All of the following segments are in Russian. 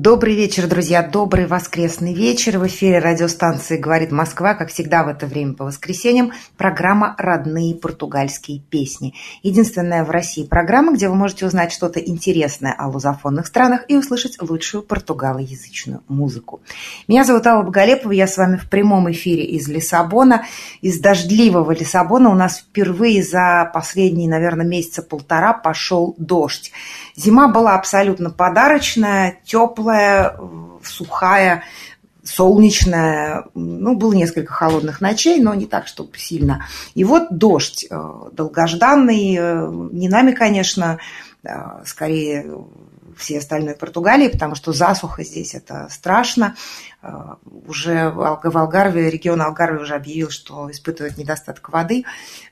Добрый вечер, друзья, добрый воскресный вечер. В эфире радиостанции «Говорит Москва», как всегда в это время по воскресеньям, программа «Родные португальские песни». Единственная в России программа, где вы можете узнать что-то интересное о лузофонных странах и услышать лучшую португалоязычную музыку. Меня зовут Алла Боголепова, я с вами в прямом эфире из Лиссабона, из дождливого Лиссабона. У нас впервые за последние, наверное, месяца полтора пошел дождь. Зима была абсолютно подарочная, теплая, сухая, солнечная. Ну, было несколько холодных ночей, но не так, чтобы сильно. И вот дождь э, долгожданный, э, не нами, конечно, э, скорее всей остальной Португалии, потому что засуха здесь это страшно. Э, уже в Алгарве, регион Алгарве уже объявил, что испытывает недостаток воды.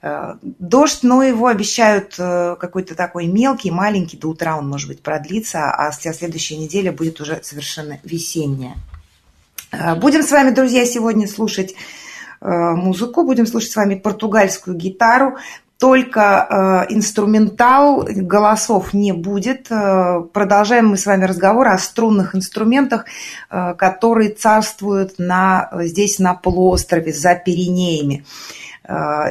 Э, дождь, но его обещают э, какой-то такой мелкий, маленький, до утра он, может быть, продлится, а следующая неделя будет уже совершенно весенняя. Будем с вами, друзья, сегодня слушать музыку, будем слушать с вами португальскую гитару, только э, инструментал, голосов не будет. Э, продолжаем мы с вами разговор о струнных инструментах, э, которые царствуют на, здесь на полуострове, за Пиренеями.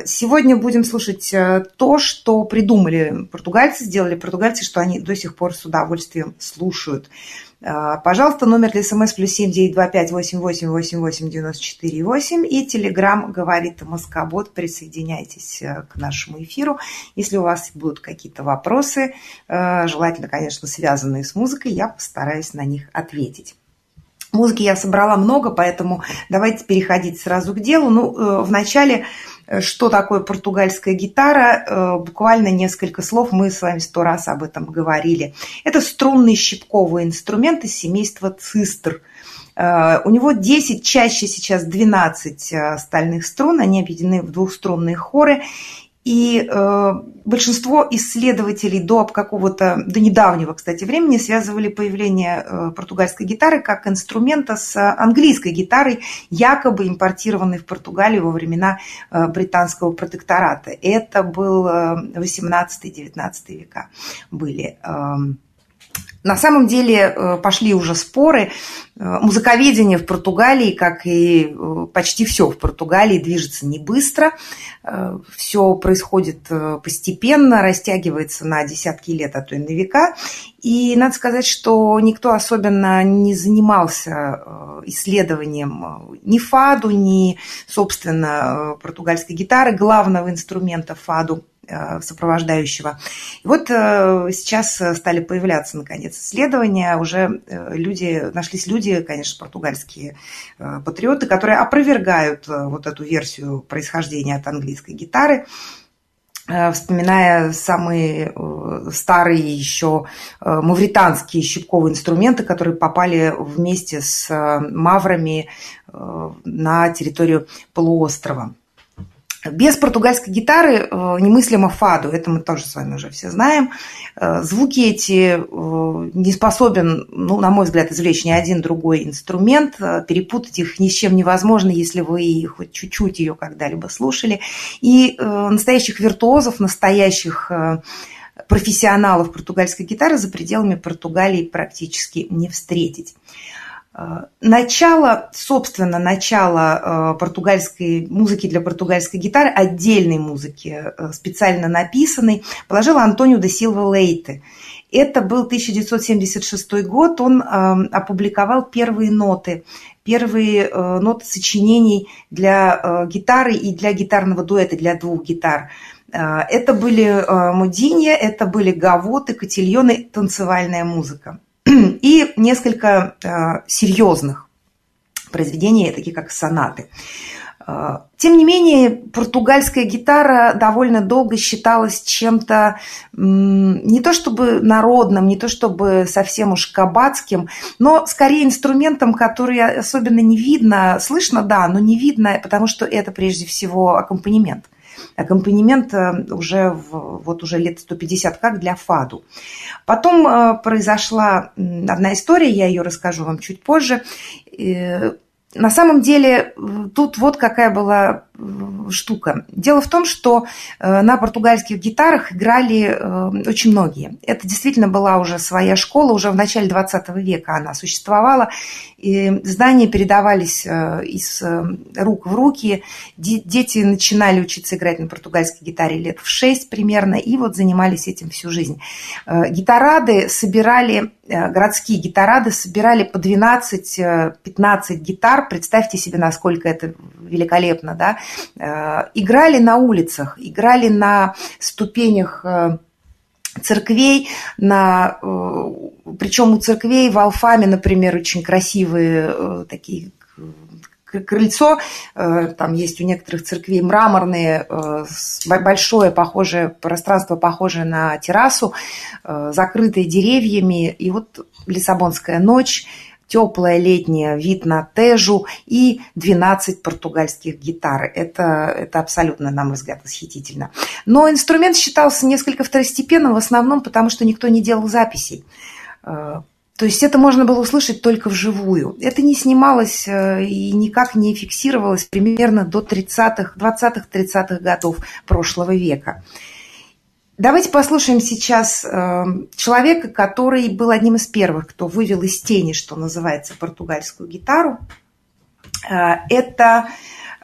Сегодня будем слушать то, что придумали португальцы, сделали португальцы, что они до сих пор с удовольствием слушают. А, пожалуйста, номер для смс плюс семь девять два пять восемь восемь восемь восемь девяносто четыре восемь и телеграмм говорит Москобот. Присоединяйтесь э, к нашему эфиру. Если у вас будут какие-то вопросы, э, желательно, конечно, связанные с музыкой, я постараюсь на них ответить. Музыки я собрала много, поэтому давайте переходить сразу к делу. Ну, э, вначале Э, что такое португальская гитара. Э, буквально несколько слов, мы с вами сто раз об этом говорили. Это струнный щипковый инструмент из семейства цистр. У него 10, чаще сейчас 12 стальных струн, они объединены в двухструнные хоры. И э, большинство исследователей до какого-то, до недавнего, кстати, времени связывали появление э, португальской гитары как инструмента с английской гитарой, якобы импортированной в Португалию во времена э, британского протектората. Это был э, 18-19 века были. Э, на самом деле э, пошли уже споры. Э, музыковедение в Португалии, как и э, почти все в Португалии, движется не быстро. Все происходит постепенно, растягивается на десятки лет, а то и на века. И надо сказать, что никто особенно не занимался исследованием ни фаду, ни, собственно, португальской гитары, главного инструмента фаду сопровождающего. И вот э, сейчас стали появляться, наконец, исследования. Уже э, люди, нашлись люди, конечно, португальские патриоты, которые опровергают вот эту версию происхождения от английской гитары вспоминая самые старые еще мавританские щипковые инструменты, которые попали вместе с маврами на территорию полуострова. Без португальской гитары э, немыслимо фаду, это мы тоже с вами уже все знаем. Э, звуки эти э, не способен, ну, на мой взгляд, извлечь ни один другой инструмент. Перепутать их ни с чем невозможно, если вы хоть чуть-чуть ее когда-либо слушали. И настоящих виртуозов, настоящих профессионалов португальской гитары за пределами Португалии практически не встретить. Э, начало, собственно, начало э, португальской музыки для португальской гитары, отдельной музыки, э, специально написанной, положил Антонио де Силва Лейте. Это был 1976 год, он опубликовал первые ноты, первые ноты сочинений для гитары и для гитарного дуэта, для двух гитар. Это были мудинья, это были гавоты, котильоны, танцевальная музыка и несколько э, серьезных произведений, такие как сонаты. Э, тем не менее, португальская гитара довольно долго считалась чем-то не то чтобы народным, не то чтобы совсем уж кабацким, но скорее инструментом, который особенно не видно, слышно, да, но не видно, потому что это прежде всего аккомпанемент. Аккомпанемент уже, в, вот уже лет 150 как для фаду. Потом произошла одна история, я ее расскажу вам чуть позже. На самом деле, тут вот какая была штука. Дело в том, что э, на португальских гитарах играли э, очень многие. Это действительно была уже своя школа, уже в начале 20 века она существовала. И знания передавались э, из рук в руки. Дети начинали учиться играть на португальской гитаре лет в 6 примерно, и вот занимались этим всю жизнь. Гитарады собирали, городские гитарады собирали по 12-15 гитар. Представьте себе, насколько это великолепно, да? Э, играли на улицах, играли на ступенях э, церквей, на, э, причем у церквей в Алфаме, например, очень красивые такие крыльцо, там есть у некоторых церквей мраморные, большое похожее пространство, похожее на террасу, закрытое деревьями, и вот Лиссабонская ночь, теплая летняя, вид на Тежу и 12 португальских гитар. Это, это абсолютно, на мой взгляд, восхитительно. Но инструмент считался несколько второстепенным, в основном потому, что никто не делал записей. Э, то есть это можно было услышать только вживую. Это не снималось э, и никак не фиксировалось примерно до 30-х, 20-30-х годов прошлого века. Давайте послушаем сейчас э, человека, который был одним из первых, кто вывел из тени, что называется, португальскую гитару. Э, это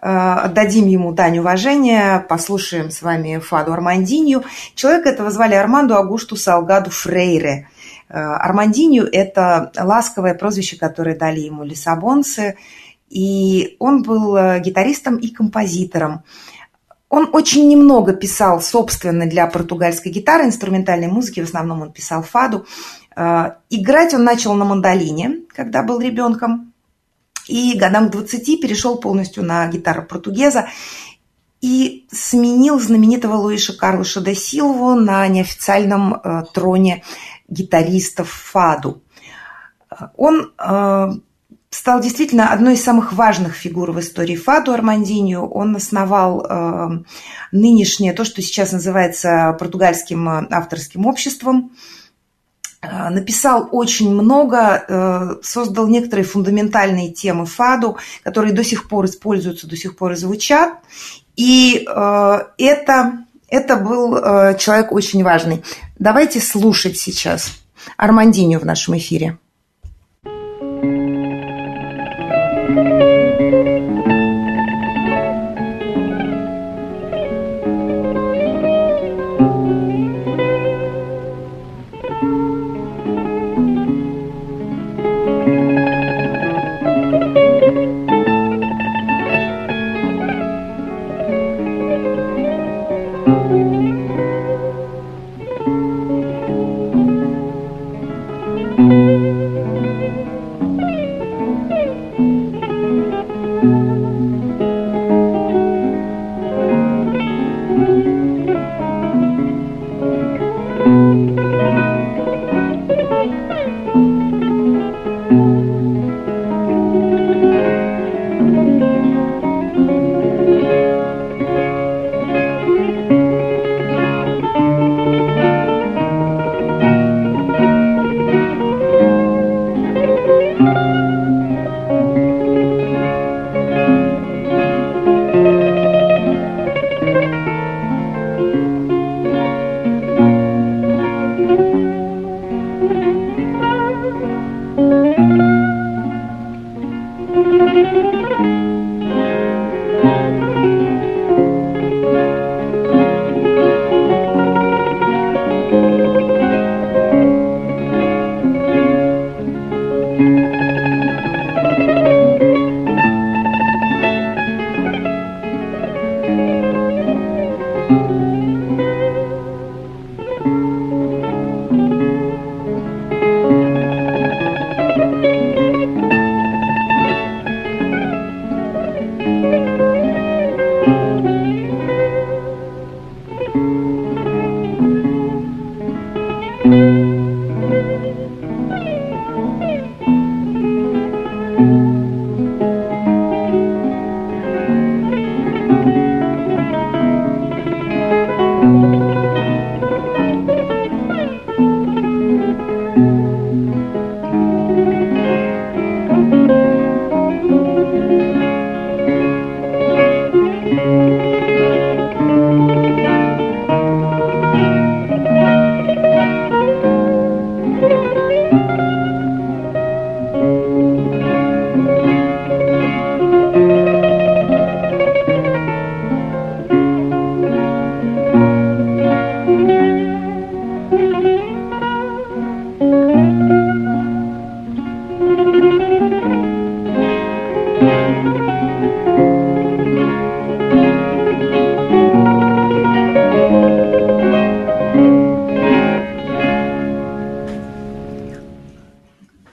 э, отдадим ему дань уважения, послушаем с вами Фаду Армандинью. Человека этого звали Армандо Агушту Салгаду Фрейре. Армандинью – это ласковое прозвище, которое дали ему лиссабонцы, и он был гитаристом и композитором. Он очень немного писал, собственно, для португальской гитары, инструментальной музыки, в основном он писал фаду. Э, играть он начал на мандолине, когда был ребенком, и годам к 20 перешел полностью на гитару португеза и сменил знаменитого Луиша Карлоша де Силву на неофициальном э, троне гитаристов фаду. Он э, стал действительно одной из самых важных фигур в истории Фаду Армандинью. Он основал э, нынешнее, то, что сейчас называется португальским э, авторским обществом. Э, написал очень много, э, создал некоторые фундаментальные темы Фаду, которые до сих пор используются, до сих пор и звучат. И э, это, это был э, человек очень важный. Давайте слушать сейчас Армандиню в нашем эфире.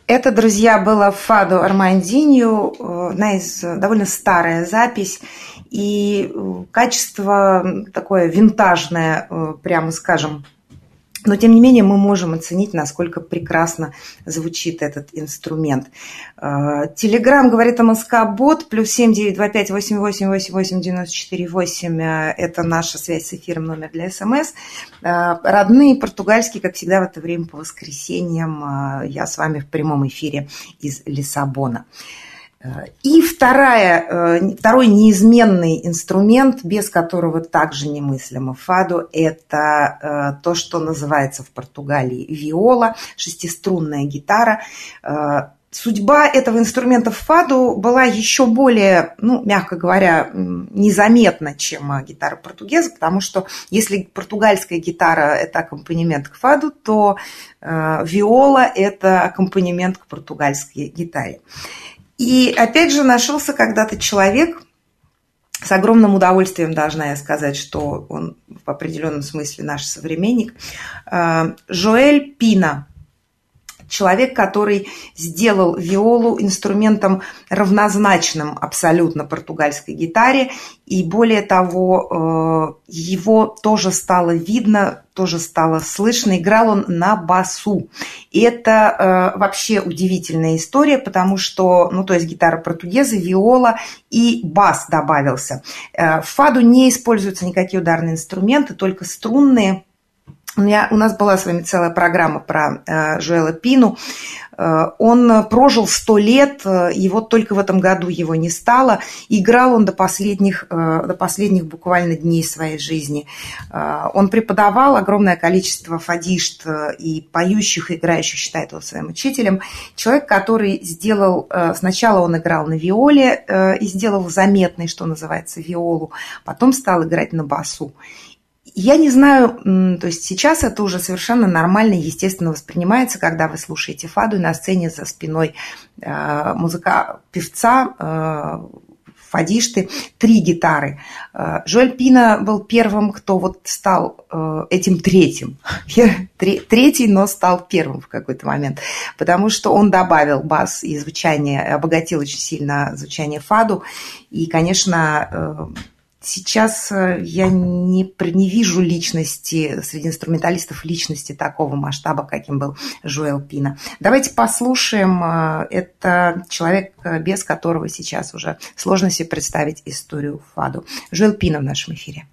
Это, друзья, было Фадо Армандинью, э, одна из э, довольно старая запись, и э, качество такое винтажное, прямо скажем, но, тем не менее, мы можем оценить, насколько прекрасно звучит этот инструмент. Телеграм говорит о МСК-бот, плюс 7925 88 88 94 8 это наша связь с эфиром, номер для СМС. Родные португальские, как всегда, в это время по воскресеньям. Я с вами в прямом эфире из Лиссабона. И вторая, э, второй неизменный инструмент, без которого также немыслимо фаду, это э, то, что называется в Португалии виола, шестиструнная гитара. Э, судьба этого инструмента в фаду была еще более, ну, мягко говоря, незаметна, чем гитара португеза, потому что если португальская гитара – это аккомпанемент к фаду, то виола – это аккомпанемент к португальской гитаре. И опять же нашелся когда-то человек, с огромным удовольствием должна я сказать, что он в определенном смысле наш современник, э, Жоэль Пина человек, который сделал виолу инструментом равнозначным абсолютно португальской гитаре, и более того, э, его тоже стало видно, тоже стало слышно, играл он на басу. И это э, вообще удивительная история, потому что, ну, то есть гитара португеза, виола и бас добавился. Э, в фаду не используются никакие ударные инструменты, только струнные, у, меня, у нас была с вами целая программа про э, Жуэла Пину. Э, он прожил сто лет, э, и вот только в этом году его не стало. Играл он до последних, э, до последних буквально дней своей жизни. Э, он преподавал огромное количество фадишт э, и поющих, и играющих, считает его своим учителем. Человек, который сделал... Э, сначала он играл на виоле э, и сделал заметный, что называется, виолу. Потом стал играть на басу. Я не знаю, то есть сейчас это уже совершенно нормально, естественно воспринимается, когда вы слушаете фаду на сцене за спиной э, музыка певца э, фадишты, три гитары. Э, Жоль Пина был первым, кто вот стал этим третьим. Третий, но стал первым в какой-то момент. Потому что он добавил бас и звучание, обогатил очень сильно звучание фаду. И, конечно, Сейчас э, я не, не вижу личности, среди инструменталистов личности такого масштаба, каким был Жуэл Пина. Давайте послушаем. Э, это человек, э, без которого сейчас уже сложно себе представить историю Фаду. Жуэл Пина в нашем эфире.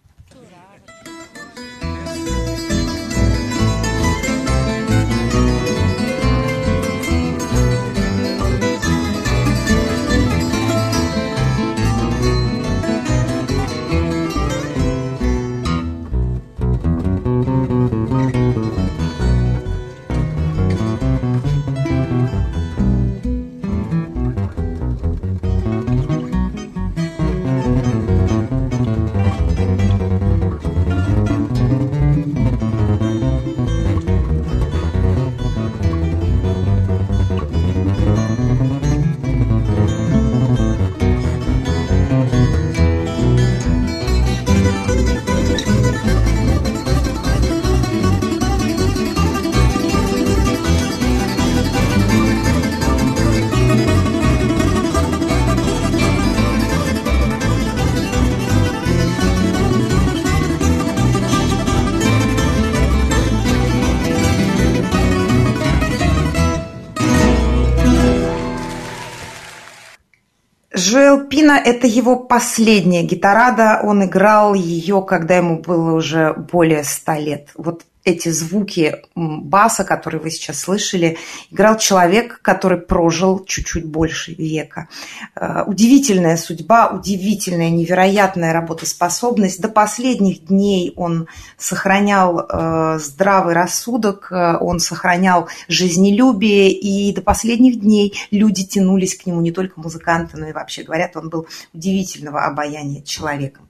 Джоэл Пина – это его последняя гитарада. Он играл ее, когда ему было уже более ста лет. Вот эти звуки баса, которые вы сейчас слышали, играл человек, который прожил чуть-чуть больше века. Э, удивительная судьба, удивительная, невероятная работоспособность. До последних дней он сохранял э, здравый рассудок, э, он сохранял жизнелюбие, и до последних дней люди тянулись к нему, не только музыканты, но и вообще, говорят, он был удивительного обаяния человеком.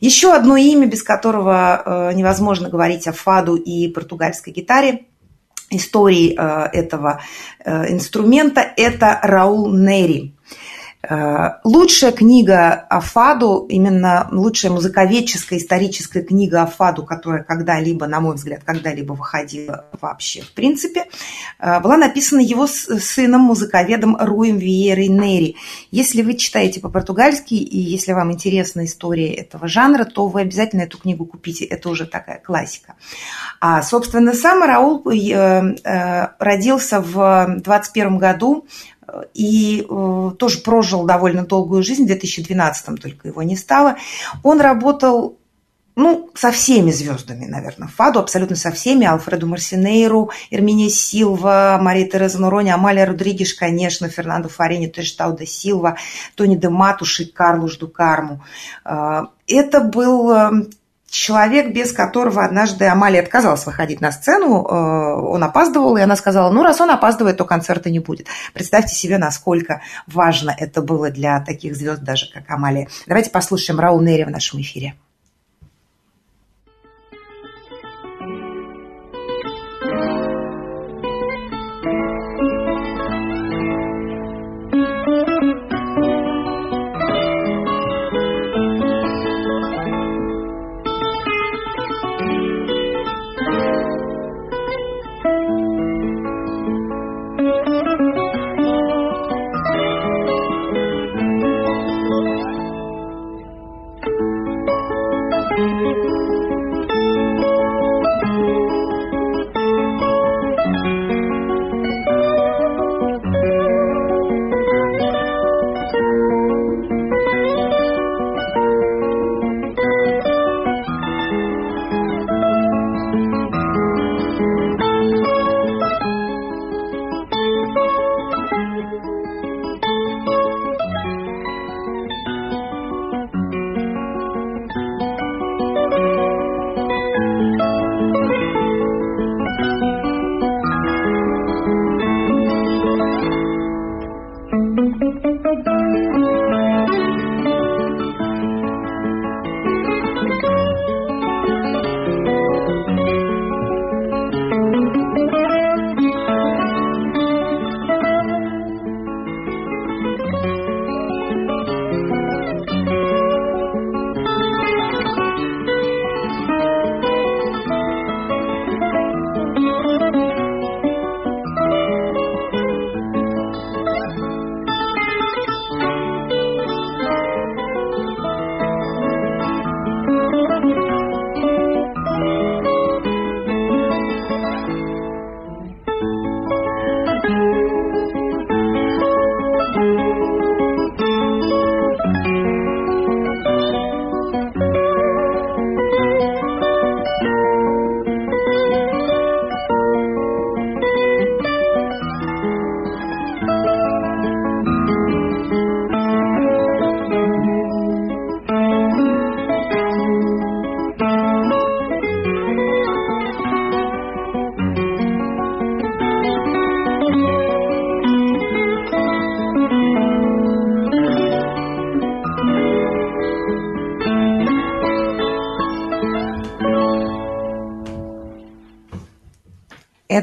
Еще одно имя, без которого невозможно говорить о Фаду и португальской гитаре истории э, этого э, инструмента – это Раул Нери. Э, лучшая книга о Фаду, именно лучшая музыковедческая историческая книга о Фаду, которая когда-либо, на мой взгляд, когда-либо выходила вообще в принципе, э, была написана его сыном, музыковедом Руем Виерой Нери. Если вы читаете по-португальски и если вам интересна история этого жанра, то вы обязательно эту книгу купите. Это уже такая классика. А, собственно, сам Раул э, родился в 21 году и э, тоже прожил довольно долгую жизнь, в 2012 только его не стало. Он работал ну, со всеми звездами, наверное, Фаду, абсолютно со всеми, Алфреду Марсинейру, Эрминия Силва, Мария Тереза Нурони, Амалия Родригеш, конечно, Фернандо Фарини, Трештау де Силва, Тони де Матуши, Карлуш Дукарму. Э, это был э, человек, без которого однажды Амалия отказалась выходить на сцену, э, он опаздывал, и она сказала, ну, раз он опаздывает, то концерта не будет. Представьте себе, насколько важно это было для таких звезд, даже как Амалия. Давайте послушаем Раул Нери в нашем эфире.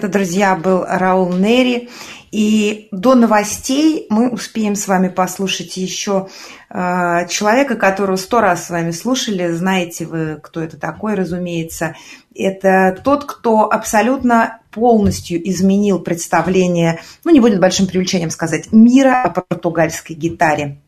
Это, друзья, был Раул Нери. И до новостей мы успеем с вами послушать еще э, человека, которого сто раз с вами слушали. Знаете вы, кто это такой, разумеется. Это тот, кто абсолютно полностью изменил представление, ну, не будет большим преувеличением сказать, мира о португальской гитаре.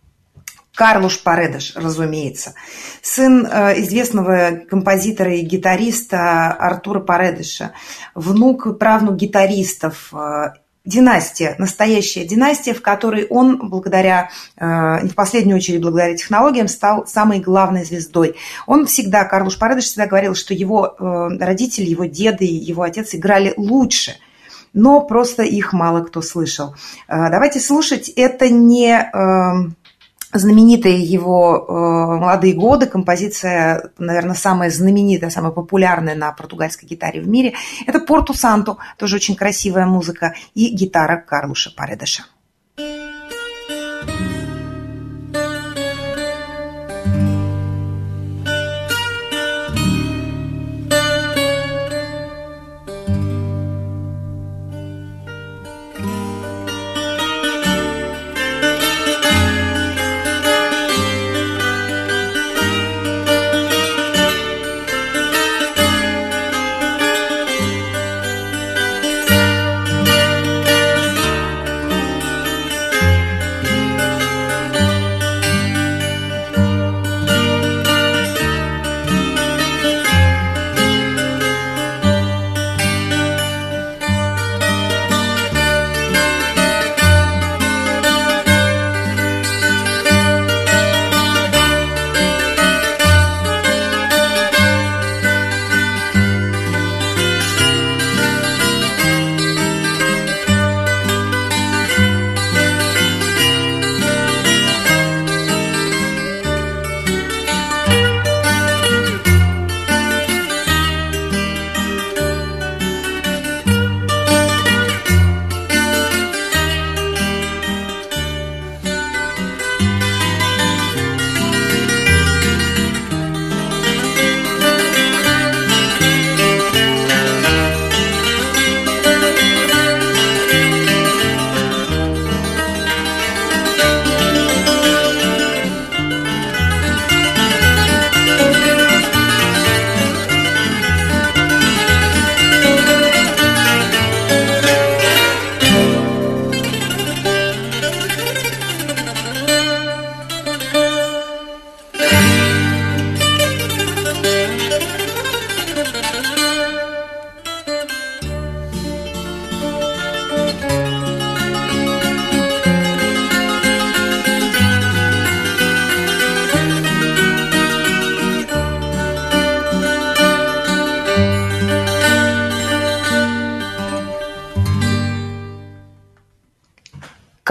Карлуш Паредеш, разумеется, сын э, известного композитора и гитариста Артура Паредеша, внук и правнук гитаристов, э, династия, настоящая династия, в которой он, благодаря, э, не в последнюю очередь благодаря технологиям, стал самой главной звездой. Он всегда, Карлуш Паредеш всегда говорил, что его родители, его деды, его отец играли лучше – но просто их мало кто слышал. Давайте слушать. Это не знаменитые его э, молодые годы, композиция, наверное, самая знаменитая, самая популярная на португальской гитаре в мире. Это Порту Санто, тоже очень красивая музыка, и гитара Карлуша Паредеша.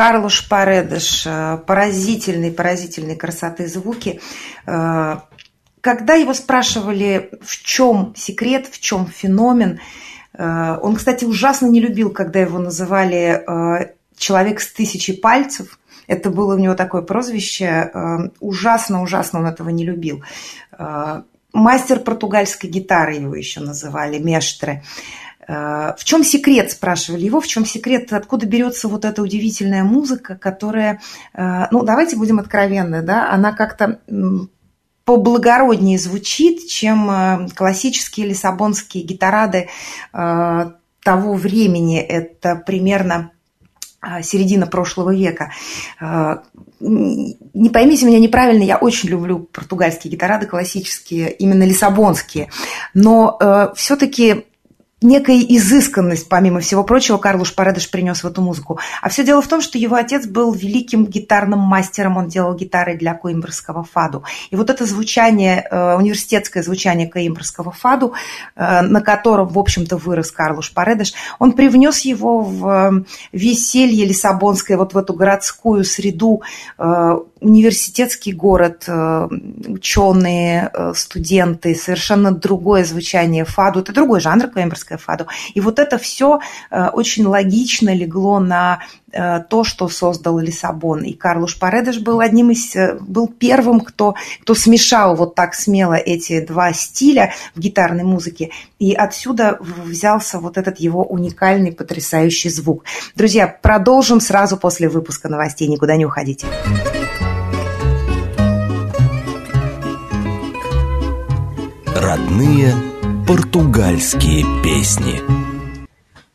Карлуш Паредыш, поразительной, поразительной красоты звуки. Когда его спрашивали, в чем секрет, в чем феномен, он, кстати, ужасно не любил, когда его называли «человек с тысячей пальцев», это было у него такое прозвище. Ужасно-ужасно он этого не любил. Мастер португальской гитары его еще называли, Мештре. Э, в чем секрет, спрашивали его, в чем секрет, откуда берется вот эта удивительная музыка, которая, э, ну, давайте будем откровенны, да, она как-то поблагороднее звучит, чем э, классические лиссабонские гитарады того времени. Это примерно середина прошлого века. Не поймите меня неправильно, я очень люблю португальские гитарады классические, именно лиссабонские, но все-таки некая изысканность, помимо всего прочего, Карлуш Паредыш принес в эту музыку. А все дело в том, что его отец был великим гитарным мастером, он делал гитары для коимбрского фаду. И вот это звучание, э, университетское звучание коимбрского фаду, э, на котором, в общем-то, вырос Карлуш Паредыш, он привнес его в э, веселье лиссабонское, вот в эту городскую среду, университетский город, ученые, студенты, совершенно другое звучание фаду. Это другой жанр коимбрского классическое фадо. И вот это все э, очень логично легло на э, то, что создал Лиссабон. И Карлуш Паредеш был одним из, э, был первым, кто, кто смешал вот так смело эти два стиля в гитарной музыке. И отсюда взялся вот этот его уникальный, потрясающий звук. Друзья, продолжим сразу после выпуска новостей. Никуда не уходите. Родные Португальские песни.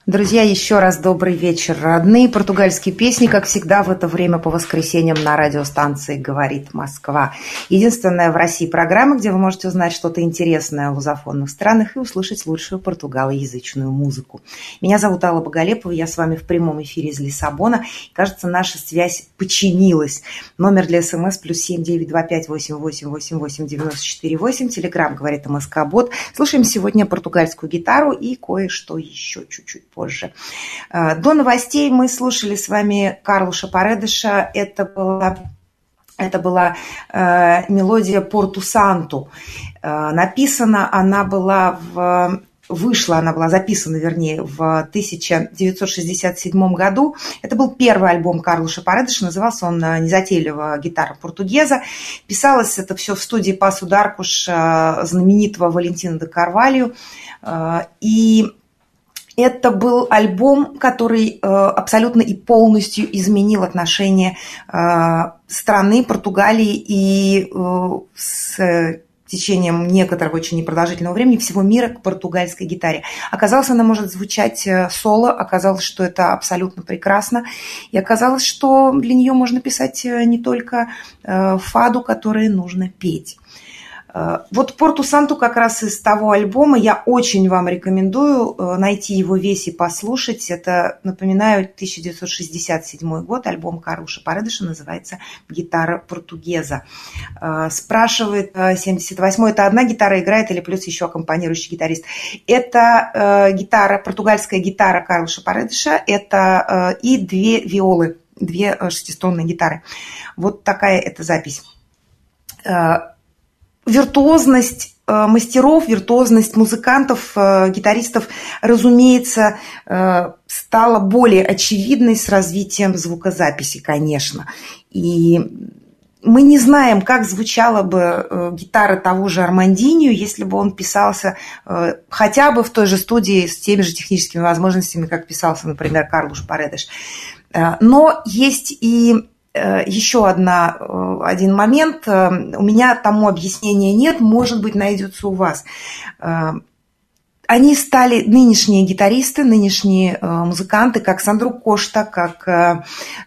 Друзья, еще раз добрый вечер, родные. Португальские песни, как всегда, в это время по воскресеньям на радиостанции «Говорит Москва». Единственная в России программа, где вы можете узнать что-то интересное о лузофонных странах и услышать лучшую португалоязычную музыку. Меня зовут Алла Боголепова, я с вами в прямом эфире из Лиссабона. Кажется, наша связь починилась. Номер для СМС плюс семь девять два пять восемь восемь восемь восемь девяносто четыре восемь. Телеграмм говорит МСК Бот. Слушаем сегодня португальскую гитару и кое-что еще чуть-чуть позже. Э, до новостей мы слушали с вами Карлуша Паредыша. Это была это была э, мелодия Порту Санту. Э, написана она была в вышла, она была записана, вернее, в 1967 году. Это был первый альбом Карлуша Паредыша, назывался он «Незатейливая гитара португеза». Писалось это все в студии Пасу Даркуш знаменитого Валентина де Карвалью. И это был альбом, который э, абсолютно и полностью изменил отношение э, страны, Португалии и э, с течением некоторого очень непродолжительного времени всего мира к португальской гитаре. Оказалось, она может звучать соло, оказалось, что это абсолютно прекрасно, и оказалось, что для нее можно писать не только фаду, которые нужно петь. Э, вот Порту Санту как раз из того альбома я очень вам рекомендую э, найти его весь и послушать. Это, напоминаю, 1967 год, альбом Каруша Парадыша называется «Гитара португеза». Э, спрашивает 78-й, это одна гитара играет или плюс еще аккомпанирующий гитарист? Это гитара, португальская гитара Каруша Парадыша, это и две виолы, две шестиструнные гитары. Вот такая эта запись виртуозность э, мастеров, виртуозность музыкантов, э, гитаристов, разумеется, э, стала более очевидной с развитием звукозаписи, конечно. И мы не знаем, как звучала бы гитара того же Армандинию, если бы он писался хотя бы в той же студии с теми же техническими возможностями, как писался, например, Карлуш Паредеш. Но есть и еще одна, э, один момент. Э, у меня тому объяснения нет, может быть, найдется у вас. Они стали нынешние гитаристы, нынешние музыканты, как Сандру Кошта, как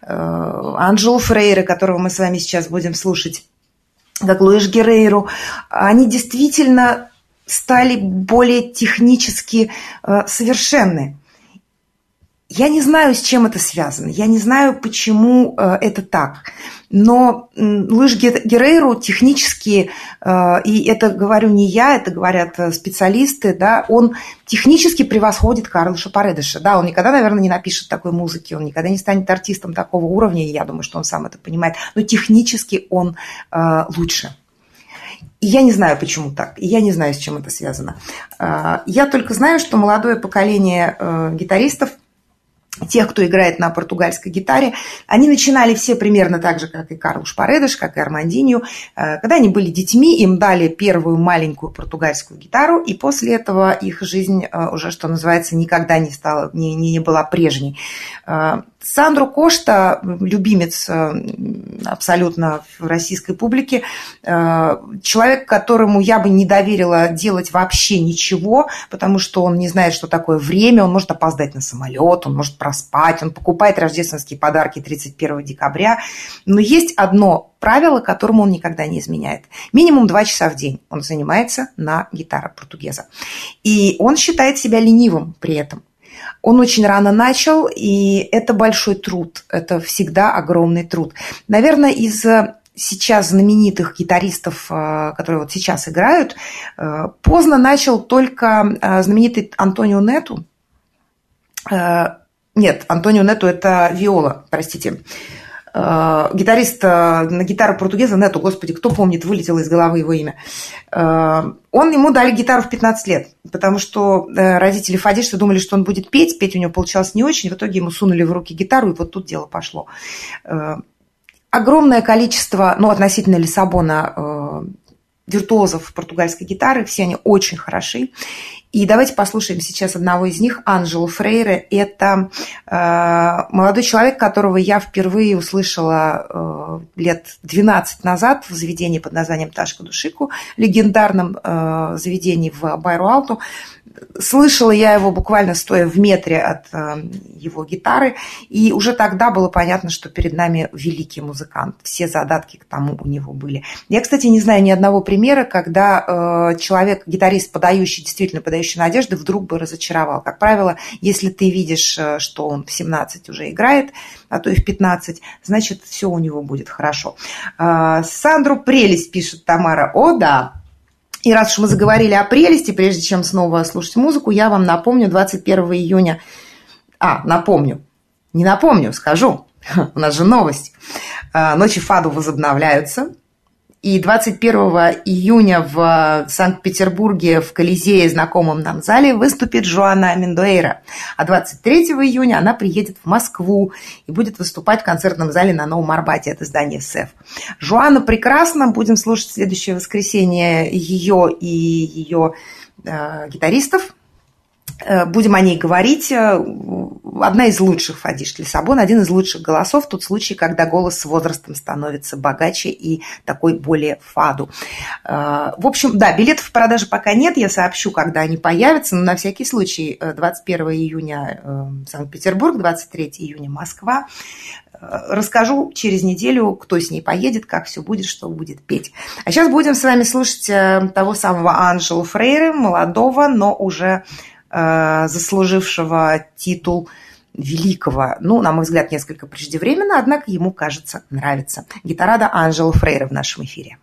Анджело Фрейре, которого мы с вами сейчас будем слушать, как Луиш Герейру. Они действительно стали более технически совершенны. Я не знаю, с чем это связано, я не знаю, почему э, это так. Но лыж Герейру технически, э, и это говорю не я, это говорят э, специалисты, да, он технически превосходит Карлоша Паредыша. Да, он никогда, наверное, не напишет такой музыки, он никогда не станет артистом такого уровня, я думаю, что он сам это понимает, но технически он лучше. И я не знаю, почему так. И я не знаю, с чем это связано. Я только знаю, что молодое поколение гитаристов тех, кто играет на португальской гитаре, они начинали все примерно так же, как и Карл Шпаредыш, как и Армандинью. Э, когда они были детьми, им дали первую маленькую португальскую гитару, и после этого их жизнь э, уже, что называется, никогда не, стала, не, не, не была прежней. Э, Сандру Кошта, любимец абсолютно в российской публике, человек, которому я бы не доверила делать вообще ничего, потому что он не знает, что такое время, он может опоздать на самолет, он может проспать, он покупает рождественские подарки 31 декабря. Но есть одно правило, которому он никогда не изменяет. Минимум два часа в день он занимается на гитаре португеза. И он считает себя ленивым при этом. Он очень рано начал, и это большой труд, это всегда огромный труд. Наверное, из сейчас знаменитых гитаристов, э, которые вот сейчас играют, э, поздно начал только э, знаменитый Антонио Нету, нет, Антонио Нету – это виола, простите. Э, гитарист э, на гитару португеза Нету, господи, кто помнит, вылетело из головы его имя. Э, он ему дали гитару в 15 лет, потому что родители Фадишта думали, что он будет петь, петь у него получалось не очень, в итоге ему сунули в руки гитару, и вот тут дело пошло. Огромное количество, ну, относительно Лиссабона, виртуозов португальской гитары, все они очень хороши. И давайте послушаем сейчас одного из них, Анжелу Фрейре. Это э, молодой человек, которого я впервые услышала э, лет 12 назад в заведении под названием Ташка Душику, легендарном э, заведении в Байруалту. Слышала я его буквально стоя в метре от э, его гитары, и уже тогда было понятно, что перед нами великий музыкант. Все задатки к тому у него были. Я, кстати, не знаю ни одного примера, когда э, человек, гитарист, подающий, действительно подающий надежды, вдруг бы разочаровал. Как правило, если ты видишь, э, что он в 17 уже играет, а то и в 15, значит, все у него будет хорошо. Сандру прелесть, пишет Тамара. О, да, и раз уж мы заговорили о прелести, прежде чем снова слушать музыку, я вам напомню 21 июня... А, напомню. Не напомню, скажу. У нас же новость. А, Ночи Фаду возобновляются. И 21 июня в Санкт-Петербурге в Колизее, знакомом нам зале, выступит Жоанна Мендуэйра. А 23 июня она приедет в Москву и будет выступать в концертном зале на Новом Арбате. Это здание СЭФ. Жуана прекрасно. Будем слушать следующее воскресенье ее и ее э, гитаристов. Э, будем о ней говорить. Э, одна из лучших Фадиш Лиссабон, один из лучших голосов. Тот случай, когда голос с возрастом становится богаче и такой более фаду. Э, в общем, да, билетов в продаже пока нет. Я сообщу, когда они появятся. Но на всякий случай 21 июня Санкт-Петербург, 23 июня Москва. Расскажу через неделю, кто с ней поедет, как все будет, что будет петь. А сейчас будем с вами слушать того самого Анжелу Фрейры, молодого, но уже Э, заслужившего титул великого, ну, на мой взгляд, несколько преждевременно, однако ему, кажется, нравится. Гитарада Анжела Фрейра в нашем эфире.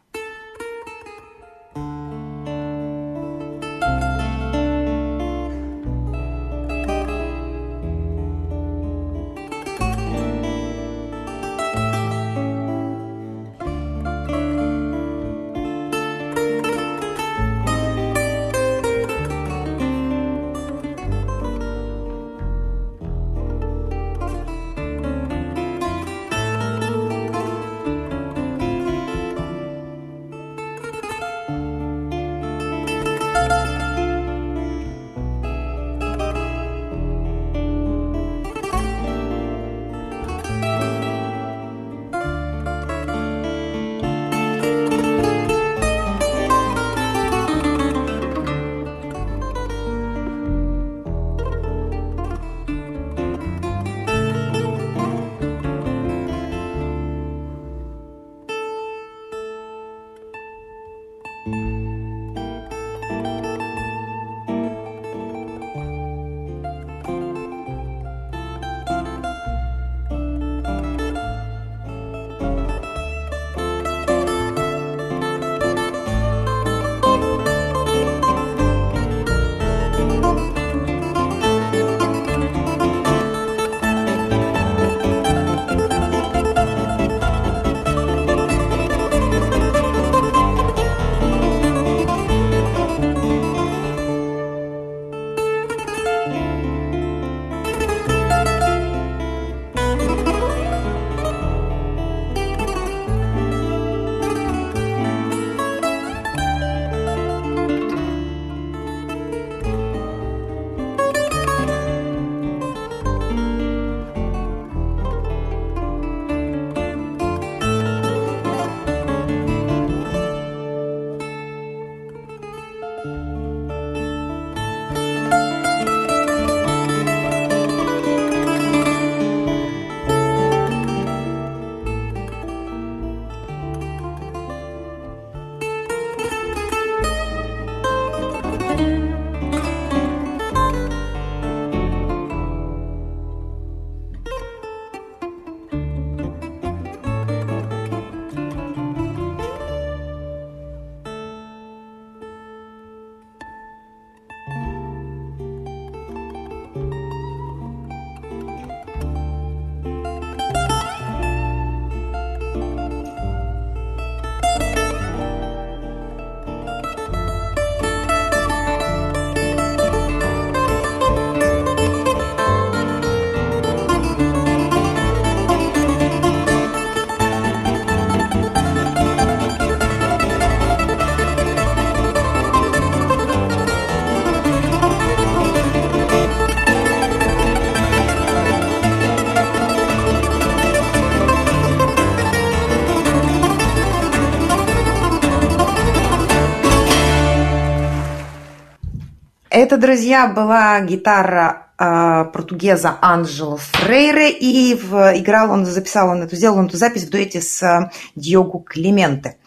Это, друзья, была гитара э, португеза Анджело Фрейре, и в, играл он, записал он эту, сделал он эту запись в дуэте с э, Диогу Клименте.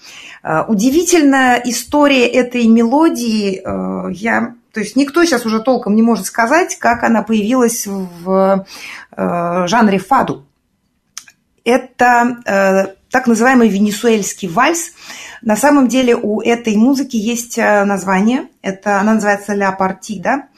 Э, удивительная история этой мелодии, я, то есть никто сейчас уже толком не может сказать, как она появилась в жанре фаду. Это так называемый венесуэльский вальс. На самом деле у этой музыки есть название. Это, она называется «Ля Партида».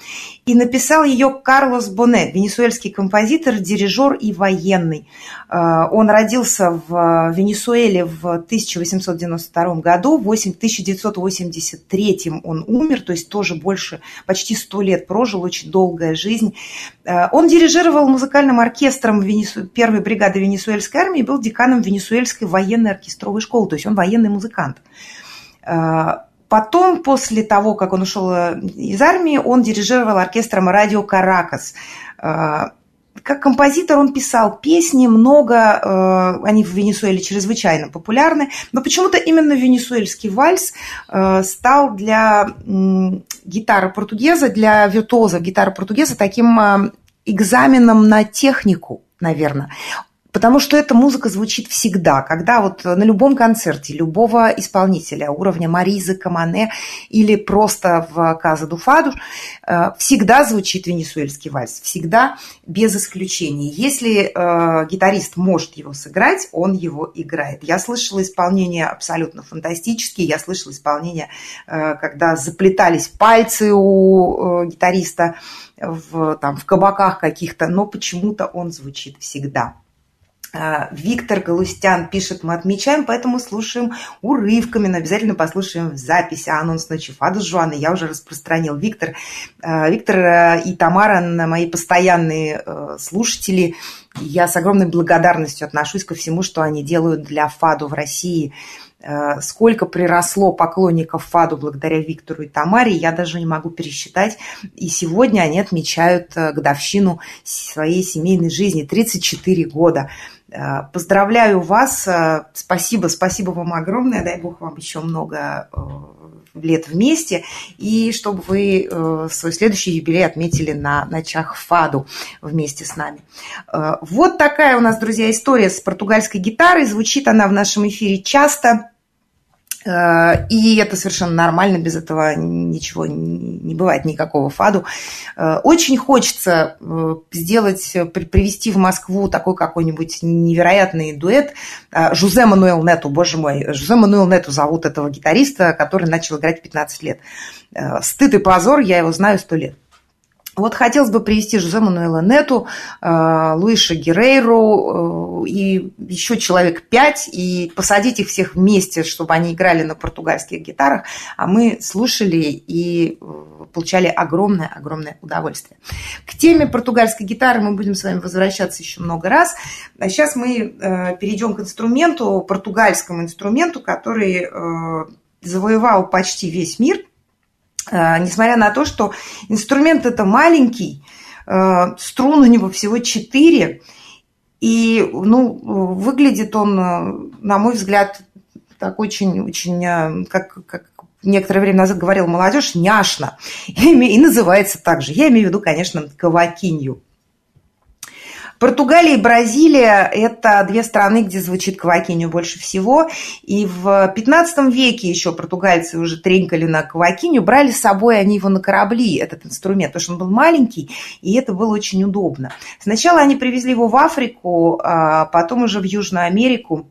И написал ее Карлос Боне, венесуэльский композитор, дирижер и военный. Э, он родился в Венесуэле в 1892 году, в 1983 он умер, то есть тоже больше, почти сто лет прожил, очень долгая жизнь. Э, он дирижировал музыкальным оркестром Венесу... первой бригады венесуэльской армии был деканом Венесуэльской военной оркестровой школы, то есть он военный музыкант. Э, потом, после того, как он ушел из армии, он дирижировал оркестром радио «Каракас». Э, как композитор он писал песни, много, э, они в Венесуэле чрезвычайно популярны, но почему-то именно венесуэльский вальс стал для гитары португеза, для виртуоза гитары португеза таким экзаменом на технику, наверное. Потому что эта музыка звучит всегда, когда вот на любом концерте любого исполнителя уровня Маризы, Камане или просто в Каза Дуфаду э, всегда звучит венесуэльский вальс, всегда без исключений. Если э, гитарист может его сыграть, он его играет. Я слышала исполнение абсолютно фантастические, я слышала исполнение, э, когда заплетались пальцы у э, гитариста в, там, в кабаках каких-то, но почему-то он звучит всегда. А, Виктор Галустян пишет, мы отмечаем, поэтому слушаем урывками, но обязательно послушаем в записи. А анонс ночи Фаду Жуаной я уже распространил. Виктор, а, Виктор э, и Тамара, мои постоянные э, слушатели, я с огромной благодарностью отношусь ко всему, что они делают для Фаду в России. Э, сколько приросло поклонников Фаду благодаря Виктору и Тамаре, я даже не могу пересчитать. И сегодня они отмечают годовщину своей семейной жизни, 34 года. Э, поздравляю вас, э, спасибо, спасибо вам огромное, дай бог вам еще много э, лет вместе, и чтобы вы свой следующий юбилей отметили на ночах Фаду вместе с нами. Вот такая у нас, друзья, история с португальской гитарой. Звучит она в нашем эфире часто. Э, и это совершенно нормально, без этого ничего не бывает, никакого фаду. Э, очень хочется э, сделать, привести в Москву такой какой-нибудь невероятный дуэт. Жузе Мануэл Нету, боже мой, Жузе Мануэл Нету зовут этого гитариста, который начал играть в 15 лет. Стыд и позор, я его знаю сто лет. Вот хотелось бы привести Жозе Мануэла Нету, э, Луиша Герейру э, и еще человек пять, и посадить их всех вместе, чтобы они играли на португальских гитарах, а мы слушали и э, получали огромное-огромное удовольствие. К теме португальской гитары мы будем с вами возвращаться еще много раз. А сейчас мы перейдем к инструменту, португальскому инструменту, который завоевал почти весь мир – несмотря на то, что инструмент это маленький, э, струн у него всего 4, и ну, выглядит он, э, на мой взгляд, так очень, очень как, как некоторое время назад говорил молодежь, няшно. И называется так же. Я имею в виду, конечно, кавакинью. Португалия и Бразилия – это две страны, где звучит квакиню больше всего. И в 15 веке еще португальцы уже тренькали на квакиню, брали с собой они его на корабли, этот инструмент, потому что он был маленький, и это было очень удобно. Сначала они привезли его в Африку, а потом уже в Южную Америку.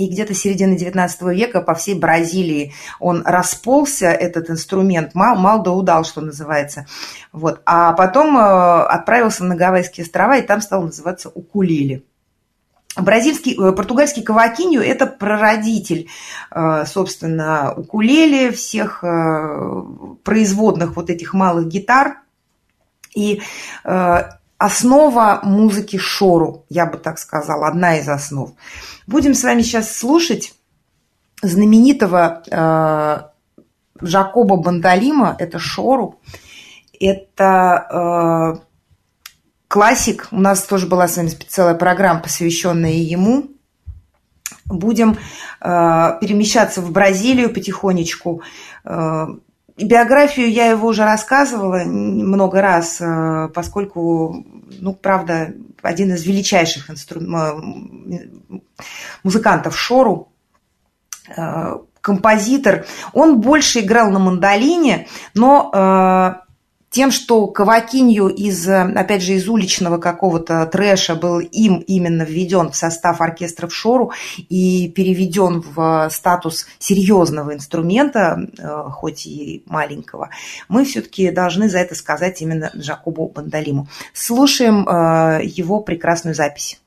И где-то середины 19 века по всей Бразилии он расползся, этот инструмент, мал, мал да удал, что называется. Вот. А потом э, отправился на Гавайские острова, и там стал называться укулеле. Бразильский, э, португальский кавакинью – это прародитель, э, собственно, укулеле, всех производных вот этих малых гитар. И основа музыки шору, я бы так сказала, одна из основ. Будем с вами сейчас слушать знаменитого э, Жакоба Бандалима, это шору, это э, классик, у нас тоже была с вами целая программа, посвященная ему. Будем э, перемещаться в Бразилию потихонечку. Э, Биографию я его уже рассказывала много раз, э, поскольку, ну, правда, один из величайших инстру... музыкантов Шору, э, композитор. Он больше играл на мандолине, но э, тем, что Кавакинью из, опять же, из уличного какого-то трэша был им именно введен в состав оркестра в Шору и переведен в статус серьезного инструмента, э, хоть и маленького, мы все-таки должны за это сказать именно Жакобу Бандалиму. Слушаем э, его прекрасную запись.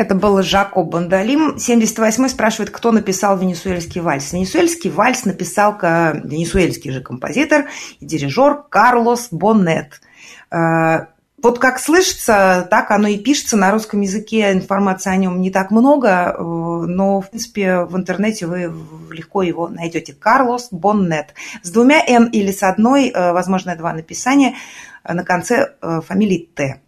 Это был Жако Бандалим. 78-й спрашивает, кто написал венесуэльский вальс. Венесуэльский вальс написал венесуэльский же композитор и дирижер Карлос Боннет. Э, Вот как слышится, так оно и пишется. На русском языке информации о нем не так много, э, но, в принципе, в интернете вы легко его найдете. Карлос Боннет. С двумя «н» или с одной, э, возможно, два написания на конце фамилии «Т».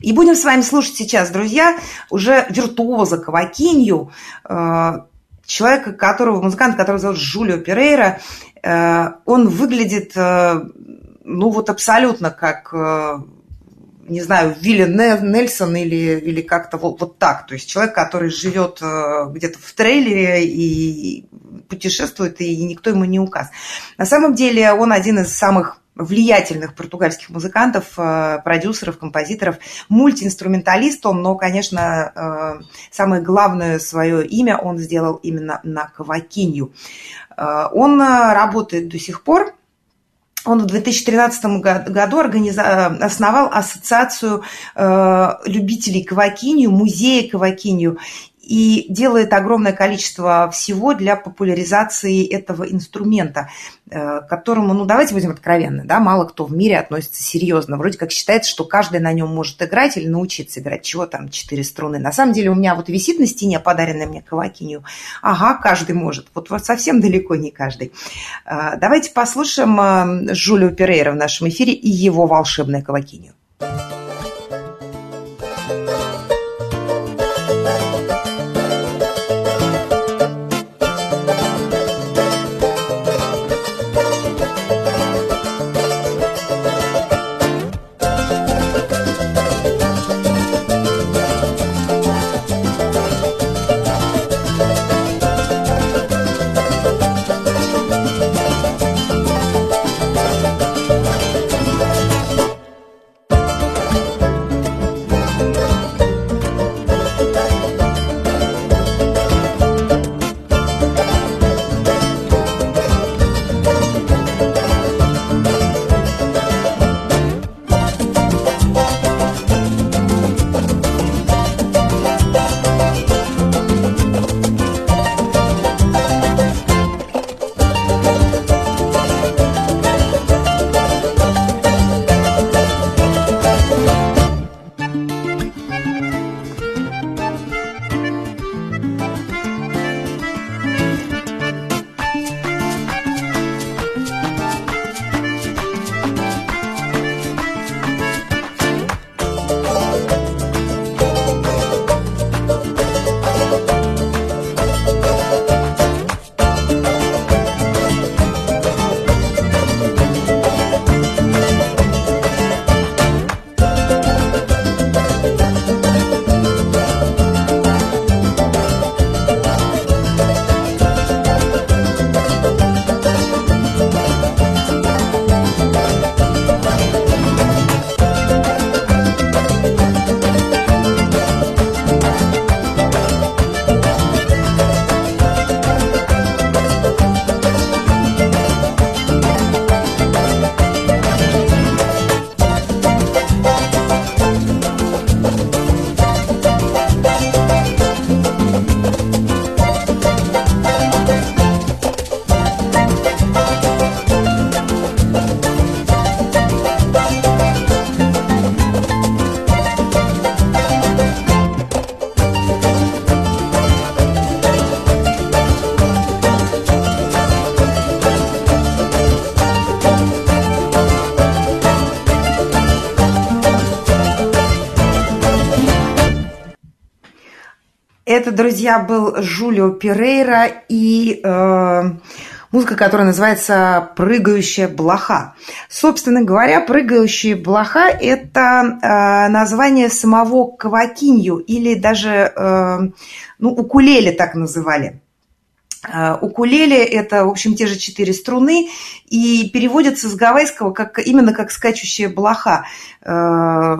И будем с вами слушать сейчас, друзья, уже виртуоза Кавакинью, человека, которого, музыканта, которого зовут Жулио Перейра. Он выглядит ну вот абсолютно как, э, не знаю, Вилли Нельсон или, или как-то вот, вот так. То есть человек, который живет э, где-то в трейлере и путешествует, и никто ему не указ. На самом деле он один из самых влиятельных португальских музыкантов, э, продюсеров, композиторов, мультиинструменталист он, но, конечно, самое главное свое имя он сделал именно на кавакинью. Он работает до сих пор, он в 2013 году основал ассоциацию э, любителей кавакинью, музея кавакинью, и делает огромное количество всего для популяризации этого инструмента, э, к которому, ну давайте будем откровенны, да, мало кто в мире относится серьезно. Вроде как считается, что каждый на нем может играть или научиться играть. Чего там четыре струны? На самом деле у меня вот висит на стене подаренная мне кавакинью. Ага, каждый может. Вот, вот совсем далеко не каждый. Э, давайте послушаем э, Жулио Перейра в нашем эфире и его волшебное кавакинью. Друзья, был Жулио Перейра и э, музыка, которая называется «Прыгающая блоха». Собственно говоря, «Прыгающая блоха» – это э, название самого кавакинью или даже э, ну, укулеле так называли. Э, укулеле – это, в общем, те же четыре струны, и переводится с гавайского как, именно как «скачущая блоха». Э,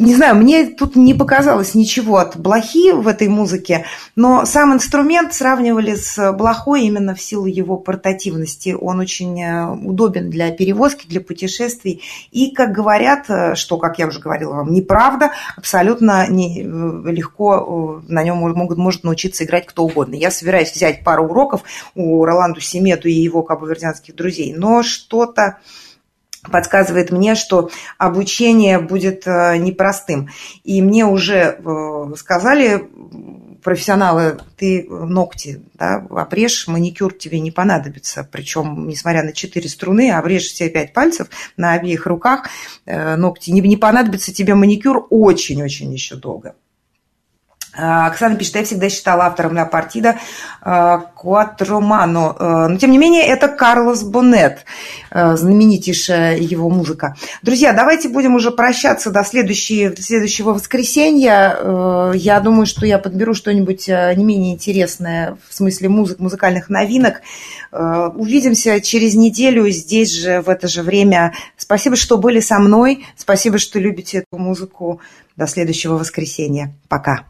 не знаю, мне тут не показалось ничего от блохи в этой музыке, но сам инструмент сравнивали с блохой именно в силу его портативности. Он очень э, удобен для перевозки, для путешествий. И, как говорят, э, что, как я уже говорила вам, неправда, абсолютно не, э, легко на нем могут, может научиться играть кто угодно. Я собираюсь взять пару уроков у Роланду Семету и его кабавердянских друзей, но что-то подсказывает мне, что обучение будет э, непростым. И мне уже э, сказали профессионалы, ты ногти да, обрежь, маникюр тебе не понадобится. Причем, несмотря на четыре струны, обрежь себе пять пальцев на обеих руках, э, ногти не, не понадобится тебе маникюр очень-очень еще долго. А, Оксана пишет, я всегда считала автором «Ля партида» Куатромано. А, но, тем не менее, это Карлос Бонет, а, знаменитейшая его музыка. Друзья, давайте будем уже прощаться до следующего, следующего воскресенья. Я думаю, что я подберу что-нибудь не менее интересное в смысле музык, музыкальных новинок. Увидимся через неделю здесь же, в это же время. Спасибо, что были со мной. Спасибо, что любите эту музыку. До следующего воскресенья. Пока.